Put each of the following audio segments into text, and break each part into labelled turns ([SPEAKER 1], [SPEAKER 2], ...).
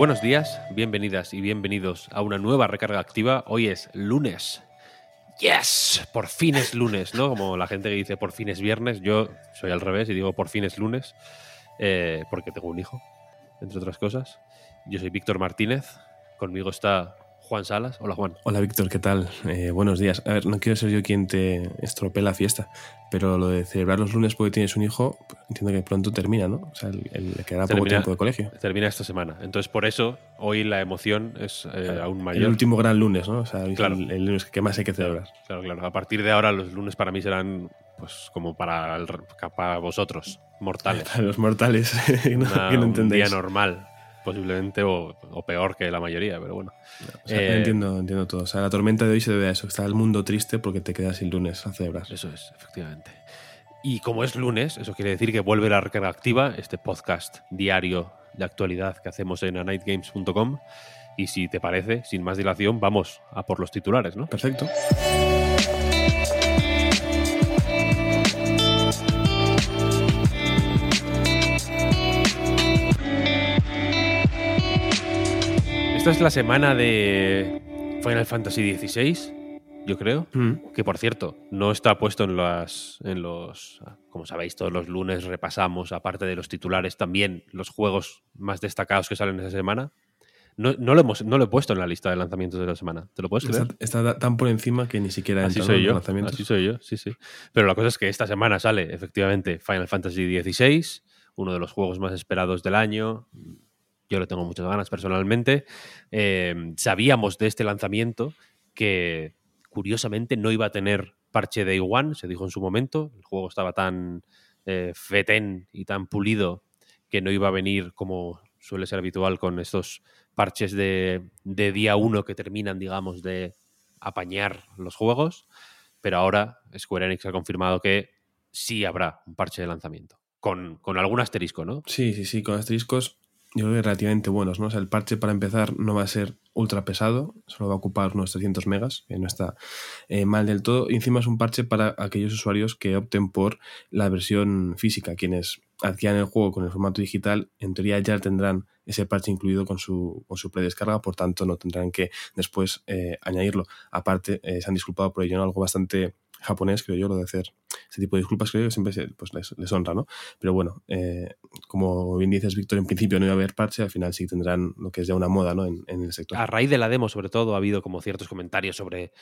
[SPEAKER 1] Buenos días, bienvenidas y bienvenidos a una nueva recarga activa. Hoy es lunes. Yes, por fin es lunes, ¿no? Como la gente que dice por fin es viernes, yo soy al revés y digo por fin es lunes, eh, porque tengo un hijo, entre otras cosas. Yo soy Víctor Martínez, conmigo está Juan Salas. Hola Juan.
[SPEAKER 2] Hola Víctor, ¿qué tal? Eh, buenos días. A ver, no quiero ser yo quien te estropee la fiesta, pero lo de celebrar los lunes porque tienes un hijo, entiendo que pronto termina, ¿no? O sea, el, el le quedará poco tiempo de colegio.
[SPEAKER 1] Termina esta semana. Entonces por eso hoy la emoción es eh, aún
[SPEAKER 2] El
[SPEAKER 1] mayor.
[SPEAKER 2] último gran lunes, ¿no? O sea, el-
[SPEAKER 1] Claro.
[SPEAKER 2] el, lunes que más hay que celebrar.
[SPEAKER 1] Claro, claro. A partir de ahora los lunes para mí serán pues como para, el- para vosotros, mortales.
[SPEAKER 2] Para los mortales no,
[SPEAKER 1] Una-
[SPEAKER 2] que no
[SPEAKER 1] un
[SPEAKER 2] entendéis.
[SPEAKER 1] día normal, posiblemente, o, o peor que la mayoría, pero bueno.
[SPEAKER 2] O sea,
[SPEAKER 1] Eh,
[SPEAKER 2] entiendo, entiendo todo. O sea, la tormenta de hoy se debe a eso. Está el mundo triste porque te quedas sin lunes a celebrar.
[SPEAKER 1] Eso es, efectivamente. Y como es lunes, eso quiere decir que vuelve la recarga activa, este podcast diario de actualidad que hacemos en anightgames.com. Y si te parece, sin más dilación, vamos a por los titulares, ¿no?
[SPEAKER 2] Perfecto.
[SPEAKER 1] Esta es la semana de Final Fantasy XVI, yo creo.
[SPEAKER 2] Mm.
[SPEAKER 1] Que por cierto, no está puesto en las. en los. Como sabéis, todos los lunes repasamos, aparte de los titulares, también los juegos más destacados que salen esa semana. No, no lo, hemos, no lo he puesto en la lista de lanzamientos de la semana. ¿Te lo puedes creer?
[SPEAKER 2] Está, está tan por encima que ni siquiera
[SPEAKER 1] Así soy yo.
[SPEAKER 2] lanzamientos.
[SPEAKER 1] Así soy yo, sí, sí. Pero la cosa es que esta semana sale efectivamente Final Fantasy XVI, uno de los juegos más esperados del año. Yo le tengo muchas ganas personalmente. Eh, sabíamos de este lanzamiento que curiosamente no iba a tener parche Day One, se dijo en su momento. El juego estaba tan eh, fetén y tan pulido que no iba a venir como suele ser habitual con estos parches de, día uno que terminan, digamos, de apañar los juegos. Pero ahora Square Enix ha confirmado que sí habrá un parche de lanzamiento. Con, con algún asterisco, ¿no?
[SPEAKER 2] Sí, sí, sí, con asteriscos yo creo que relativamente buenos, ¿no? O sea, el parche para empezar no va a ser ultra pesado, solo va a ocupar unos 300 megas, que no está eh, mal del todo. Y encima es un parche para aquellos usuarios que opten por la versión física. Quienes adquieran el juego con el formato digital, en teoría ya tendrán ese parche incluido con su, con su predescarga, por tanto no tendrán que después eh, añadirlo. Aparte, eh, se han disculpado por ello, ¿no? Algo bastante japonés, creo yo, lo de hacer ese tipo de disculpas, creo que siempre se- pues, les, les honra, ¿no? Pero bueno, eh, como bien dices, Víctor, en principio no iba a haber parche, al final sí tendrán lo que es ya una moda, ¿no? En, en el sector.
[SPEAKER 1] A raíz de la demo, sobre todo, ha habido como ciertos comentarios sobre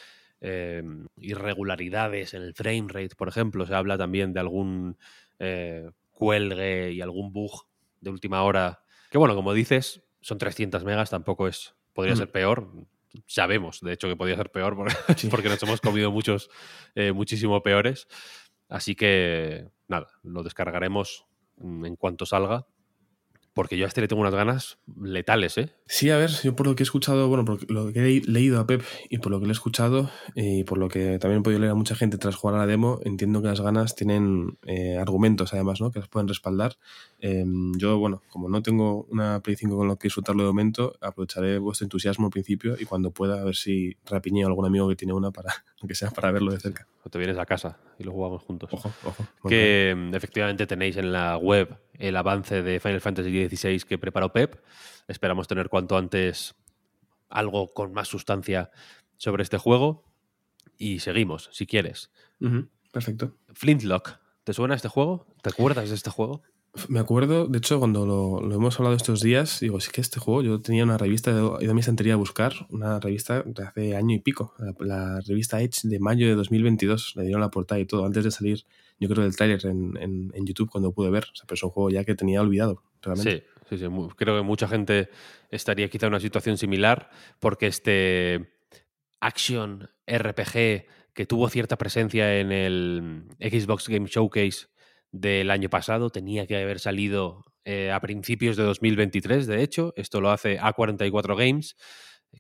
[SPEAKER 1] eh, irregularidades en el frame rate, por ejemplo. Se habla también de algún eh, cuelgue y algún bug de última hora. Que bueno, como dices, son 300 megas, tampoco es. Podría
[SPEAKER 2] Mm.
[SPEAKER 1] ser peor. Sabemos, de hecho, que podría ser peor porque,
[SPEAKER 2] Sí.
[SPEAKER 1] porque nos hemos comido muchos, eh, muchísimo peores. Así que, nada, lo descargaremos mm, en cuanto salga. Porque yo a este le tengo unas ganas letales, ¿eh?
[SPEAKER 2] Sí, a ver, yo por lo que he escuchado, bueno, por lo que he leído a Pep y por lo que le he escuchado y por lo que también he podido leer a mucha gente tras jugar a la demo, entiendo que las ganas tienen eh, argumentos además, ¿no? Que las pueden respaldar. Eh, yo, bueno, como no tengo una Play 5 con lo que disfrutarlo de momento, aprovecharé vuestro entusiasmo al principio y cuando pueda a ver si rapiñeo a algún amigo que tiene una para, aunque sea para verlo de cerca.
[SPEAKER 1] O te vienes a casa y lo jugamos juntos.
[SPEAKER 2] Ojo, ojo.
[SPEAKER 1] que mm, efectivamente tenéis en la web el avance de Final Fantasy XVI que preparó Pep. Esperamos tener cuanto antes algo con más sustancia sobre este juego. Y seguimos, si quieres.
[SPEAKER 2] Perfecto.
[SPEAKER 1] Flintlock, ¿te suena este juego? ¿Te acuerdas de este juego?
[SPEAKER 2] Me acuerdo, de hecho, cuando lo, hemos hablado estos días, digo, sí que este juego, yo tenía una revista, he ido a a buscar, una revista de hace año y pico, la, revista Edge de mayo de 2022, le dieron la portada y todo, antes de salir, yo creo, del tráiler en, YouTube cuando pude ver, o sea, pero es un juego ya que tenía olvidado, realmente.
[SPEAKER 1] Sí, sí, sí. Creo que mucha gente estaría quizá en una situación similar porque este action RPG que tuvo cierta presencia en el Xbox Game Showcase del año pasado, tenía que haber salido eh, a principios de 2023, de hecho, esto lo hace A44 Games,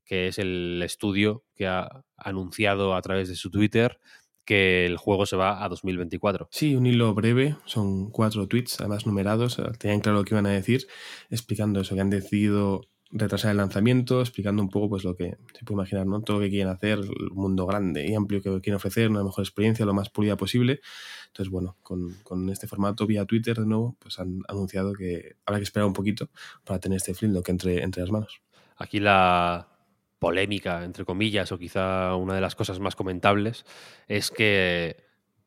[SPEAKER 1] que es el estudio que ha anunciado a través de su Twitter que el juego se va a 2024.
[SPEAKER 2] Sí, un hilo breve, son cuatro tweets, además numerados, tenían claro lo que iban a decir, explicando eso, que han decidido retrasar el lanzamiento, explicando un poco pues lo que se puede imaginar, ¿no? Todo lo que quieren hacer, el mundo grande y amplio que quieren ofrecer, una mejor experiencia, lo más pulida posible. Entonces, bueno, con, con este formato vía Twitter de nuevo, pues han anunciado que habrá que esperar un poquito para tener este que entre, entre las manos.
[SPEAKER 1] Aquí la polémica, entre comillas, o quizá una de las cosas más comentables, es que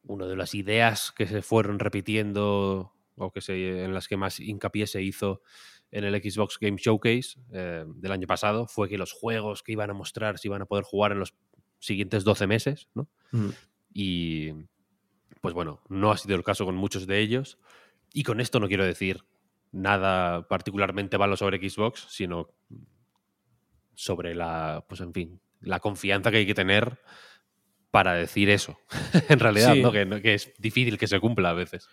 [SPEAKER 1] una de las ideas que se fueron repitiendo o que se, en las que más hincapié se hizo en el Xbox Game Showcase eh, del año pasado fue que los juegos que iban a mostrar se iban a poder jugar en los siguientes 12 meses, ¿no?
[SPEAKER 2] Mm.
[SPEAKER 1] Y pues bueno, no ha sido el caso con muchos de ellos. Y con esto no quiero decir nada particularmente malo sobre Xbox, sino sobre la, pues en fin, la confianza que hay que tener para decir eso. en realidad, ¿no? Que, que, es difícil que se cumpla a veces.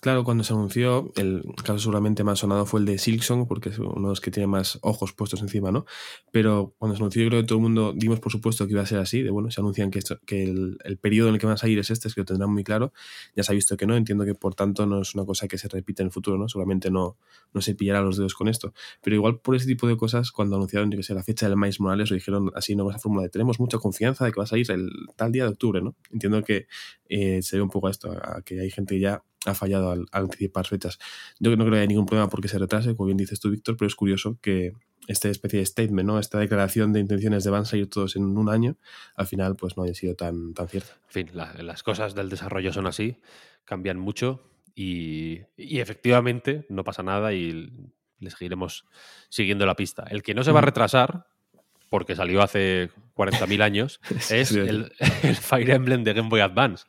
[SPEAKER 2] Claro, cuando se anunció, el caso seguramente más sonado fue el de Silksong, porque es uno de los que tiene más ojos puestos encima, ¿no? Pero cuando se anunció, yo creo que todo el mundo dimos por supuesto que iba a ser así, de bueno, se anuncian que, que el, periodo en el que van a salir es este, es que lo tendrán muy claro. Ya se ha visto que no, entiendo que por tanto no es una cosa que se repite en el futuro, ¿no? Seguramente no, no se pillará los dedos con esto. Pero igual por ese tipo de cosas, cuando anunciaron que sea la fecha del Miles Morales, lo dijeron así, no vas a fórmula de tenemos mucha confianza de que va a salir el tal día de octubre, ¿no? Entiendo que eh, se ve un poco a esto, a que hay gente ya ha fallado al, anticipar fechas. Yo no creo que haya ningún problema porque se retrase, como bien dices tú, Víctor, pero es curioso que esta especie de statement, ¿no? esta declaración de intenciones de van a salir todos en un año, al final pues no haya sido tan, tan cierta.
[SPEAKER 1] En fin, las cosas del desarrollo son así, cambian mucho y, y, efectivamente no pasa nada y les seguiremos siguiendo la pista. El que no se va a mm. retrasar, porque salió hace 40.000 años, es el, el Fire Emblem de Game Boy Advance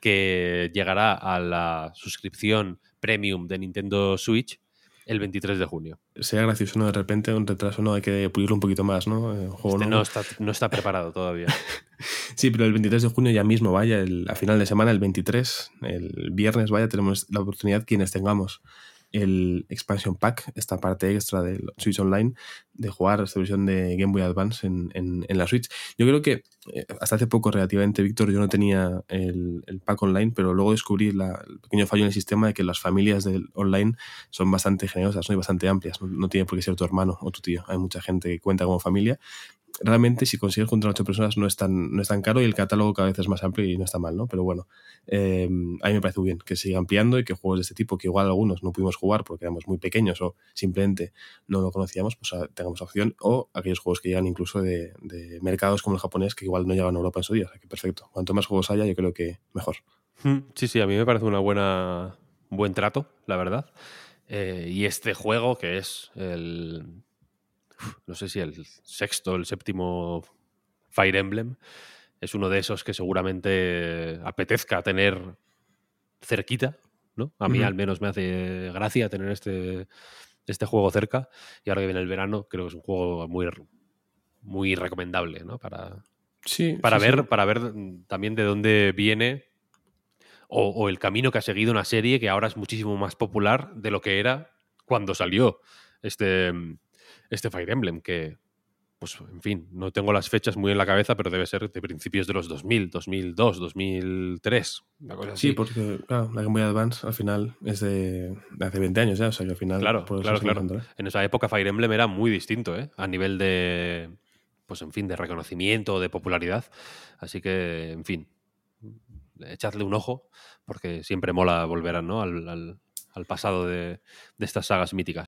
[SPEAKER 1] que llegará a la suscripción premium de Nintendo Switch el 23 de junio.
[SPEAKER 2] Sea gracioso, ¿no? De repente un retraso, ¿no? Hay que pulirlo un poquito más, ¿no?
[SPEAKER 1] Este no, está, no está preparado todavía.
[SPEAKER 2] sí, pero el 23 de junio ya mismo, vaya, a final de semana, el 23, el viernes, vaya, tenemos la oportunidad quienes tengamos el expansion pack, esta parte extra del Switch Online, de jugar esta versión de Game Boy Advance en, en, la Switch. Yo creo que eh, hasta hace poco, relativamente, Víctor, yo no tenía el, el pack online, pero luego descubrí la, el pequeño fallo en el sistema de que las familias del online son bastante generosas ¿no? y bastante amplias. No, no tiene por qué ser tu hermano o tu tío. Hay mucha gente que cuenta como familia realmente si consigues juntar ocho personas no es, tan, no es tan caro y el catálogo cada vez es más amplio y no está mal, ¿no? Pero bueno, eh, a mí me parece muy bien que siga ampliando y que juegos de este tipo, que igual algunos no pudimos jugar porque éramos muy pequeños o simplemente no lo conocíamos, pues ah, tengamos opción. O aquellos juegos que llegan incluso de, mercados como el japonés que igual no llegan a Europa en su día. O sea que perfecto. Cuanto más juegos haya, yo creo que mejor.
[SPEAKER 1] Hmm, sí, sí, a mí me parece una buena buen trato, la verdad. Eh, y este juego, que es el no sé si el sexto, el séptimo Fire Emblem, es uno de esos que seguramente apetezca tener cerquita, ¿no? A mí al menos me hace gracia tener este, este juego cerca y ahora que viene el verano creo que es un juego muy, muy recomendable, ¿no? Para,
[SPEAKER 2] sí,
[SPEAKER 1] para, ver, para ver también de dónde viene o, o, el camino que ha seguido una serie que ahora es muchísimo más popular de lo que era cuando salió este, este Fire Emblem, que, pues, en fin, no tengo las fechas muy en la cabeza, pero debe ser de principios de los 2000, 2002, 2003, una cosa
[SPEAKER 2] así. Sí, porque, claro, la Game Boy Advance al final es de, hace 20 años ya, o sea que al final...
[SPEAKER 1] Claro, claro, claro. En esa época Fire Emblem era muy distinto, ¿eh? A nivel de, pues, en fin, de reconocimiento, de popularidad. Así que, en fin, echadle un ojo, porque siempre mola volver ¿no? al, al, al pasado de, de estas sagas míticas.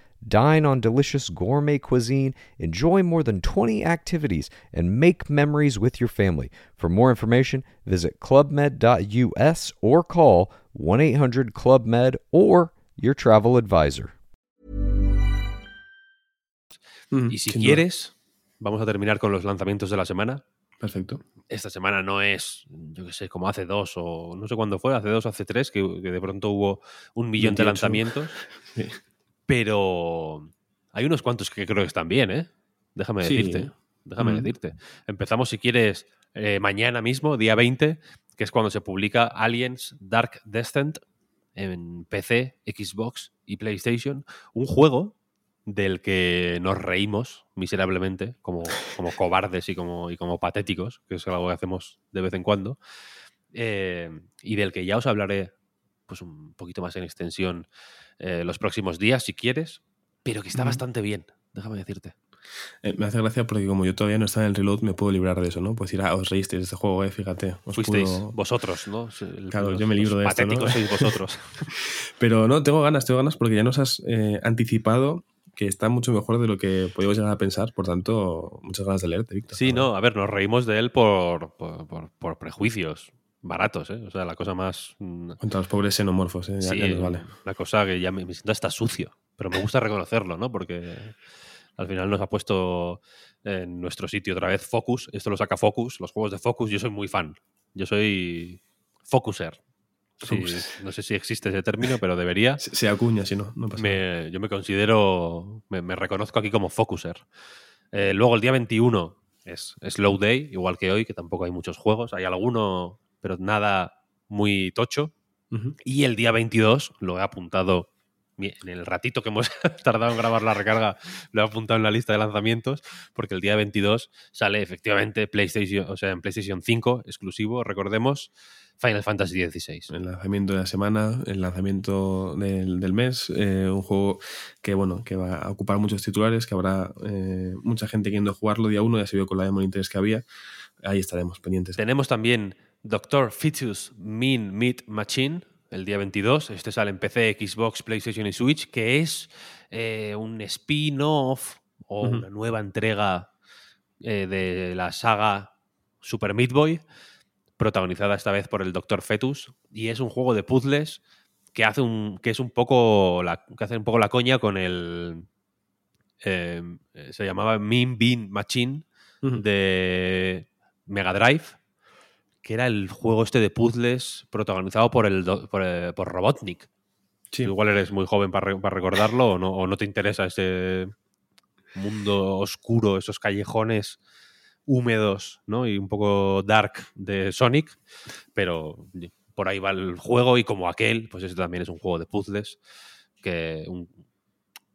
[SPEAKER 3] Dine on delicious gourmet cuisine, enjoy more than 20 activities, and make memories with your family. For more information, visit clubmed.us or call 1 800 Club Med or your travel advisor.
[SPEAKER 2] Mm,
[SPEAKER 1] Y si
[SPEAKER 2] sin duda.
[SPEAKER 1] quieres, vamos a terminar con los lanzamientos de la semana.
[SPEAKER 2] Perfecto.
[SPEAKER 1] Esta semana no es, yo qué sé, como hace dos o no sé cuándo fue, hace dos o hace tres, que, que de pronto hubo un millón de lanzamientos.
[SPEAKER 2] Sí.
[SPEAKER 1] Pero hay unos cuantos que creo que están bien, ¿eh? Déjame
[SPEAKER 2] Sí.
[SPEAKER 1] decirte. Déjame
[SPEAKER 2] Mm.
[SPEAKER 1] decirte. Empezamos, si quieres, eh, mañana mismo, día 20, que es cuando se publica Aliens Dark Descent en PC, Xbox y PlayStation. Un juego del que nos reímos miserablemente, como, como cobardes y como, y como patéticos, que es algo que hacemos de vez en cuando, eh, y del que ya os hablaré pues un poquito más en extensión eh, los próximos días, si quieres, pero que está bastante bien, déjame decirte.
[SPEAKER 2] Eh, me hace gracia porque como yo todavía no estaba en el reload, me puedo librar de eso, ¿no? Pues decir, ah, os reísteis de este juego, eh, fíjate. os
[SPEAKER 1] Fuisteis
[SPEAKER 2] pudo-
[SPEAKER 1] vosotros, ¿no? El-
[SPEAKER 2] Claro,
[SPEAKER 1] los-
[SPEAKER 2] yo me libro de esto, ¿no?
[SPEAKER 1] Patéticos sois vosotros.
[SPEAKER 2] Pero no, tengo ganas, tengo ganas porque ya nos has eh, anticipado que está mucho mejor de lo que podíamos llegar a pensar. Por tanto, muchas ganas de leerte, Víctor.
[SPEAKER 1] Sí, no, a ver, nos reímos de él por, por, por- por prejuicios baratos, ¿eh? O sea, la cosa más... mm,
[SPEAKER 2] Contra los pobres xenomorfos, ¿eh? Ya,
[SPEAKER 1] sí,
[SPEAKER 2] ya nos vale.
[SPEAKER 1] una cosa que ya me, me siento hasta sucio, pero me gusta reconocerlo, ¿no? Porque al final nos ha puesto en nuestro sitio otra vez Focus, esto lo saca Focus, los juegos de Focus, yo soy muy fan, yo soy Focuser. Sí, no sé si existe ese término, pero debería.
[SPEAKER 2] Se, se acuña, si no, no pasa nada.
[SPEAKER 1] Me- yo me considero, me, me reconozco aquí como Focuser. Eh, luego el día 21 es Slow Day, igual que hoy, que tampoco hay muchos juegos, hay alguno, pero nada muy tocho. Y el día 22 lo he apuntado en el ratito que hemos tardado en grabar la recarga, lo he apuntado en la lista de lanzamientos, porque el día 22 sale efectivamente PlayStation, o sea, en PlayStation 5 exclusivo, recordemos, Final Fantasy XVI.
[SPEAKER 2] El lanzamiento de la semana, el lanzamiento del, del mes, eh, un juego que bueno, que va a ocupar muchos titulares, que habrá eh, mucha gente queriendo jugarlo día uno, ya se vio con la demo el interés que había. Ahí estaremos pendientes.
[SPEAKER 1] Tenemos también Doctor Fetus Mean Meat Machine, el día 22. Este sale en PC, Xbox, PlayStation y Switch, que es eh, un spin-off o una nueva entrega eh, de la saga Super Meat Boy, protagonizada esta vez por el Doctor Fetus. Y es un juego de puzzles que hace un. que es un poco. La, que hace un poco la coña con el. eh, se llamaba Mean Bean Machine de Mega Drive, que era el juego este de puzzles protagonizado por, el, por, eh, por Robotnik.
[SPEAKER 2] Sí.
[SPEAKER 1] Igual eres muy joven para, para recordarlo o no, o no te interesa ese mundo oscuro, esos callejones húmedos ¿no? y un poco dark de Sonic, pero por ahí va el juego y como aquel, pues este también es un juego de puzzles, que un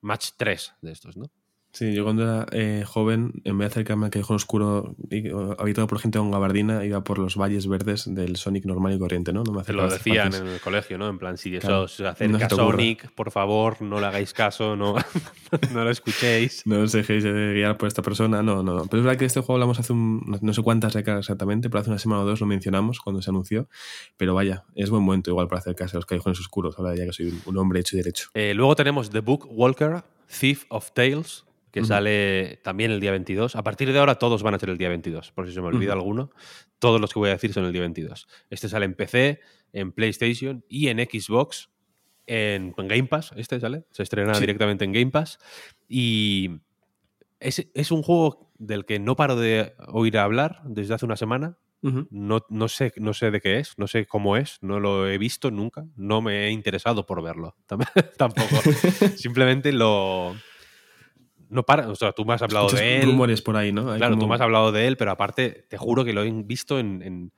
[SPEAKER 1] match 3 de estos, ¿no?
[SPEAKER 2] Sí, yo cuando era eh, joven, en vez de acercarme al callejón oscuro y- o- habitado por gente con gabardina, iba por los valles verdes del Sonic normal y corriente, ¿no? No me
[SPEAKER 1] lo decían en el colegio, ¿no? En plan, si eso
[SPEAKER 2] Claro,
[SPEAKER 1] se
[SPEAKER 2] no
[SPEAKER 1] acerca
[SPEAKER 2] se ocurra.
[SPEAKER 1] Sonic, por favor, no le hagáis caso, no, no lo escuchéis.
[SPEAKER 2] No os dejéis de guiar por esta persona, no, no, no. Pero es verdad que de este juego hablamos hace un, no- no sé cuántas décadas exactamente, pero hace una semana o dos lo mencionamos cuando se anunció. Pero vaya, es buen momento igual para acercarse a los callejones oscuros, ahora ya que soy un, un hombre hecho y derecho.
[SPEAKER 1] Eh, luego tenemos The Book Walker, Thief of Tales, que sale también el día 22. A partir de ahora todos van a ser el día 22, por si se me olvida alguno. Todos los que voy a decir son el día 22. Este sale en PC, en PlayStation y en Xbox, en, en Game Pass. Este sale, se estrena
[SPEAKER 2] Sí.
[SPEAKER 1] directamente en Game Pass. Y es, es un juego del que no paro de oír hablar desde hace una semana. No, no, sé, no sé de qué es, no sé cómo es, no lo he visto nunca, no me he interesado por verlo tam- tampoco. Simplemente lo... No para, o sea, tú me has hablado
[SPEAKER 2] Escuchas
[SPEAKER 1] de él.
[SPEAKER 2] rumores por ahí, ¿no? Hay
[SPEAKER 1] Claro, tú me has hablado de él, pero aparte te juro que lo he visto en, en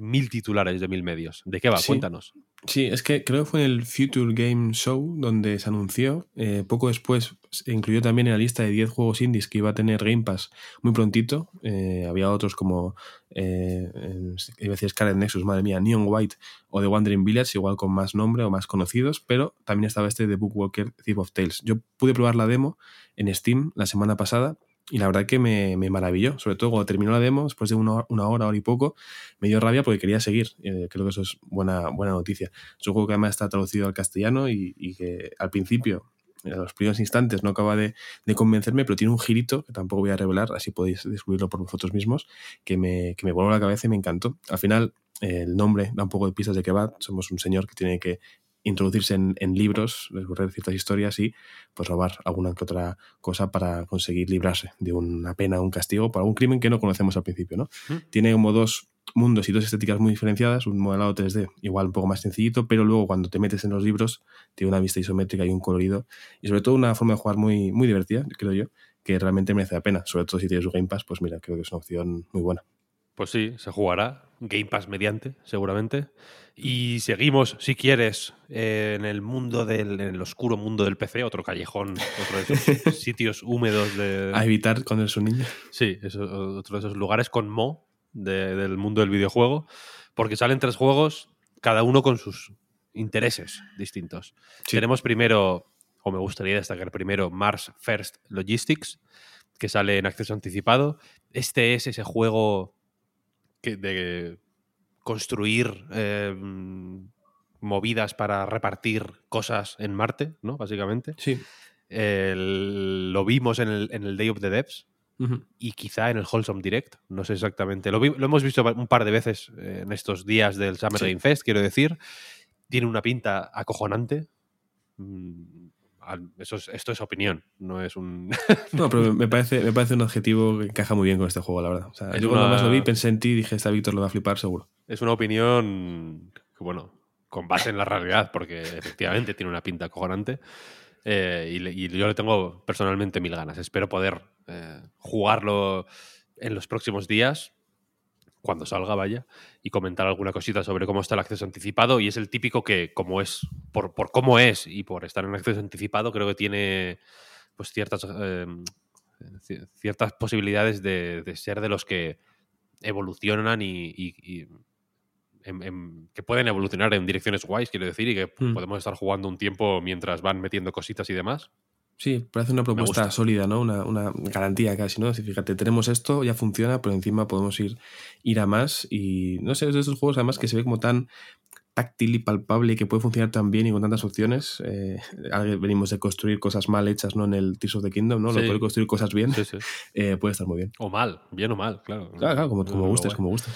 [SPEAKER 1] mil titulares de mil medios. ¿De qué va?
[SPEAKER 2] Sí.
[SPEAKER 1] Cuéntanos.
[SPEAKER 2] Sí, es que creo que fue en el Future Game Show donde se anunció. eh, poco después se incluyó también en la lista de 10 juegos indies que iba a tener Game Pass muy prontito. Eh, había otros como, eh, en- iba a decir Scarlet Nexus, madre mía, Neon White o The Wandering Village, igual con más nombre o más conocidos, pero también estaba este de Bookwalker Thief of Tales. Yo pude probar la demo en Steam la semana pasada y la verdad que me, me maravilló, sobre todo cuando terminó la demo, después de una, una hora, hora y poco, me dio rabia porque quería seguir. Eh, creo que eso es buena, buena noticia. Es un juego que además está traducido al castellano y, y que al principio, en los primeros instantes, no acaba de, de convencerme, pero tiene un girito que tampoco voy a revelar, así podéis descubrirlo por vosotros mismos, que me, que me voló la cabeza y me encantó. Al final, el nombre da un poco de pistas de qué va. Somos un señor que tiene que introducirse en, en libros, descubrir ciertas historias y pues robar alguna que otra cosa para conseguir librarse de una pena o un castigo por algún crimen que no conocemos al principio, ¿no? Tiene como dos mundos y dos estéticas muy diferenciadas, un modelado 3D igual un poco más sencillito, pero luego cuando te metes en los libros tiene una vista isométrica y un colorido y sobre todo una forma de jugar muy, muy divertida, creo yo, que realmente merece la pena, sobre todo si tienes un Game Pass, pues mira, creo que es una opción muy buena.
[SPEAKER 1] Pues sí, se jugará Game Pass mediante, seguramente. Y seguimos, si quieres, eh, en el mundo del, en el oscuro mundo del PC, otro callejón, otro de esos sitios húmedos de.
[SPEAKER 2] A evitar con el su niño.
[SPEAKER 1] Sí, eso, otro de esos lugares con mo de- del mundo del videojuego, porque salen tres juegos, cada uno con sus intereses distintos.
[SPEAKER 2] Sí.
[SPEAKER 1] Tenemos primero, o me gustaría destacar primero, Mars First Logistics, que sale en acceso anticipado. Este es ese juego que, de construir eh, movidas para repartir cosas en Marte, ¿no? Básicamente.
[SPEAKER 2] Sí.
[SPEAKER 1] El- lo vimos en el, en el Day of the Devs y quizá en el Wholesome Direct, no sé exactamente. Lo, vi- lo hemos visto un par de veces eh, en estos días del Summer
[SPEAKER 2] Sí.
[SPEAKER 1] Game Fest, quiero decir. Tiene una pinta acojonante. Mm, Eso es- esto es opinión, no es un...
[SPEAKER 2] No, pero me parece, me parece un adjetivo que encaja muy bien con este juego, la verdad. O sea, yo cuando
[SPEAKER 1] una-
[SPEAKER 2] más lo vi pensé en ti y dije, esta Víctor lo va a flipar seguro.
[SPEAKER 1] es una opinión que, bueno, con base en la realidad, porque efectivamente tiene una pinta acojonante. Eh, y, le- y yo le tengo personalmente mil ganas. Espero poder eh, jugarlo en los próximos días, cuando salga, vaya, y comentar alguna cosita sobre cómo está el acceso anticipado. Y es el típico que, como es, por, por cómo es y por estar en acceso anticipado, creo que tiene pues ciertas, eh, ci- ciertas posibilidades de, de ser de los que evolucionan y, y- y en- en- que pueden evolucionar en direcciones guays, quiero decir, y que
[SPEAKER 2] Hmm.
[SPEAKER 1] podemos estar jugando un tiempo mientras van metiendo cositas y demás.
[SPEAKER 2] Sí, parece una propuesta sólida, ¿no? Una, una garantía casi, ¿no? Así, fíjate, tenemos esto, ya funciona, pero encima podemos ir, ir a más. Y no sé, es de esos juegos además que se ve como tan táctil y palpable y que puede funcionar tan bien y con tantas opciones. Eh, venimos de construir cosas mal hechas, ¿no? En el Tears of the Kingdom, ¿no? Lo
[SPEAKER 1] Sí.
[SPEAKER 2] de poder construir cosas bien
[SPEAKER 1] Sí, sí.
[SPEAKER 2] eh, puede estar muy bien.
[SPEAKER 1] O mal, bien o mal, claro.
[SPEAKER 2] Claro, claro, como, como
[SPEAKER 1] Lo
[SPEAKER 2] gustes, como gustes.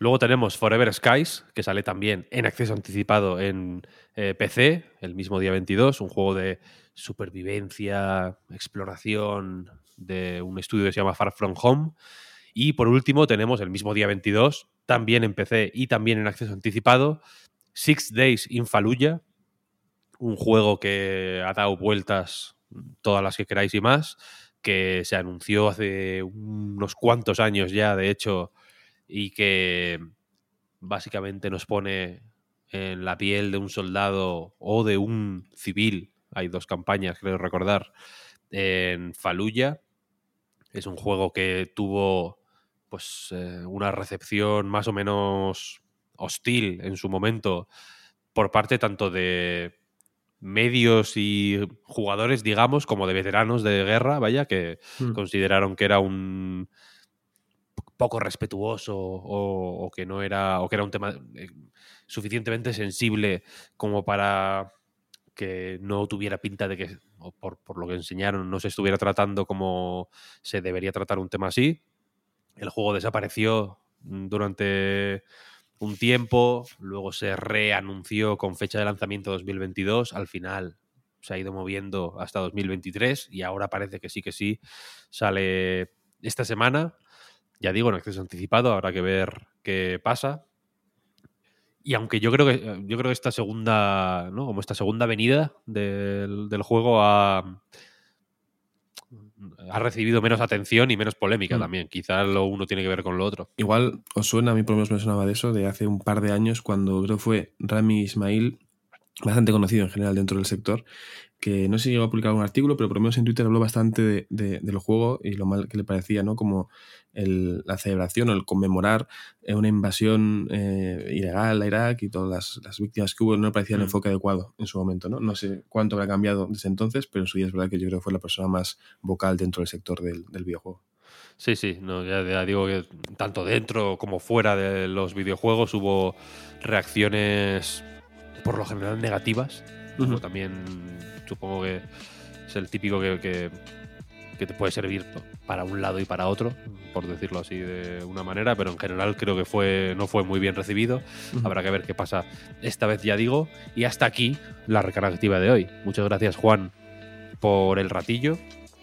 [SPEAKER 1] Luego tenemos Forever Skies, que sale también en acceso anticipado en eh, PC, el mismo día 22, un juego de supervivencia, exploración de un estudio que se llama Far From Home. Y por último tenemos el mismo día 22, también en PC y también en acceso anticipado, Six Days in Fallujah, un juego que ha dado vueltas todas las que queráis y más, que se anunció hace unos cuantos años ya, de hecho, y que básicamente nos pone en la piel de un soldado o de un civil. Hay dos campañas, creo recordar, en Fallujah. Es un juego que tuvo pues eh, una recepción más o menos hostil en su momento por parte tanto de medios y jugadores, digamos, como de veteranos de guerra, vaya, que
[SPEAKER 2] Mm.
[SPEAKER 1] consideraron que era un poco respetuoso o, que no era o que era un tema eh, suficientemente sensible como para que no tuviera pinta de que o por, por lo que enseñaron no se estuviera tratando como se debería tratar un tema así. El juego desapareció mm, durante un tiempo luego se reanunció con fecha de lanzamiento 2022 al final se ha ido moviendo hasta 2023 y ahora parece que sí que sí sale esta semana ya digo, en acceso anticipado, habrá que ver qué pasa. Y aunque yo creo que yo creo que esta segunda, ¿no? Como esta segunda venida del, del juego ha ha recibido menos atención y menos polémica
[SPEAKER 2] Mm.
[SPEAKER 1] también. Quizás lo uno tiene que ver con lo otro.
[SPEAKER 2] Igual os suena, a mí por lo menos me sonaba de eso, de hace un par de años, cuando creo que fue Rami Ismail, bastante conocido en general dentro del sector, que no sé si llegó a publicar algún artículo, pero por lo menos en Twitter habló bastante de, de- del juego y lo mal que le parecía, ¿no? Como el- la celebración o el conmemorar eh, una invasión eh, ilegal a Irak y todas las, las víctimas que hubo, no le parecía el
[SPEAKER 1] Mm.
[SPEAKER 2] enfoque adecuado en su momento, ¿no? No sé cuánto habrá cambiado desde entonces, pero en su día es verdad que yo creo que fue la persona más vocal dentro del sector del, del videojuego.
[SPEAKER 1] Sí, sí, no, ya, ya digo que tanto dentro como fuera de los videojuegos hubo reacciones por lo general negativas. como
[SPEAKER 2] Ujú.
[SPEAKER 1] también supongo que es el típico que, que- que te puede servir para un lado y para otro, por decirlo así de una manera, pero en general creo que fue, no fue muy bien recibido.
[SPEAKER 2] Ujú.
[SPEAKER 1] Habrá que ver qué pasa esta vez, ya digo. Y hasta aquí la recarga activa de hoy. Muchas gracias, Juan, por el ratillo.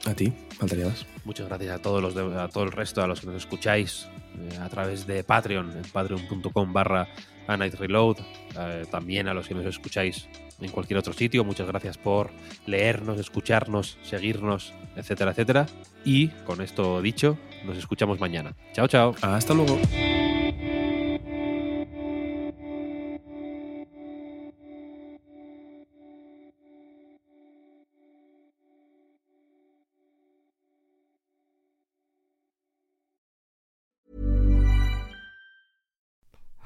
[SPEAKER 2] A ti, faltaría.
[SPEAKER 1] Muchas gracias a todos los de- a todo el resto, a los que nos escucháis eh, a través de Patreon, en patreon.com barra a Night Reload, eh, también a los que nos escucháis en cualquier otro sitio. Muchas gracias por leernos, escucharnos, seguirnos, etcétera, etcétera. Y con esto dicho, nos escuchamos mañana. Chao, chao.
[SPEAKER 2] Hasta luego.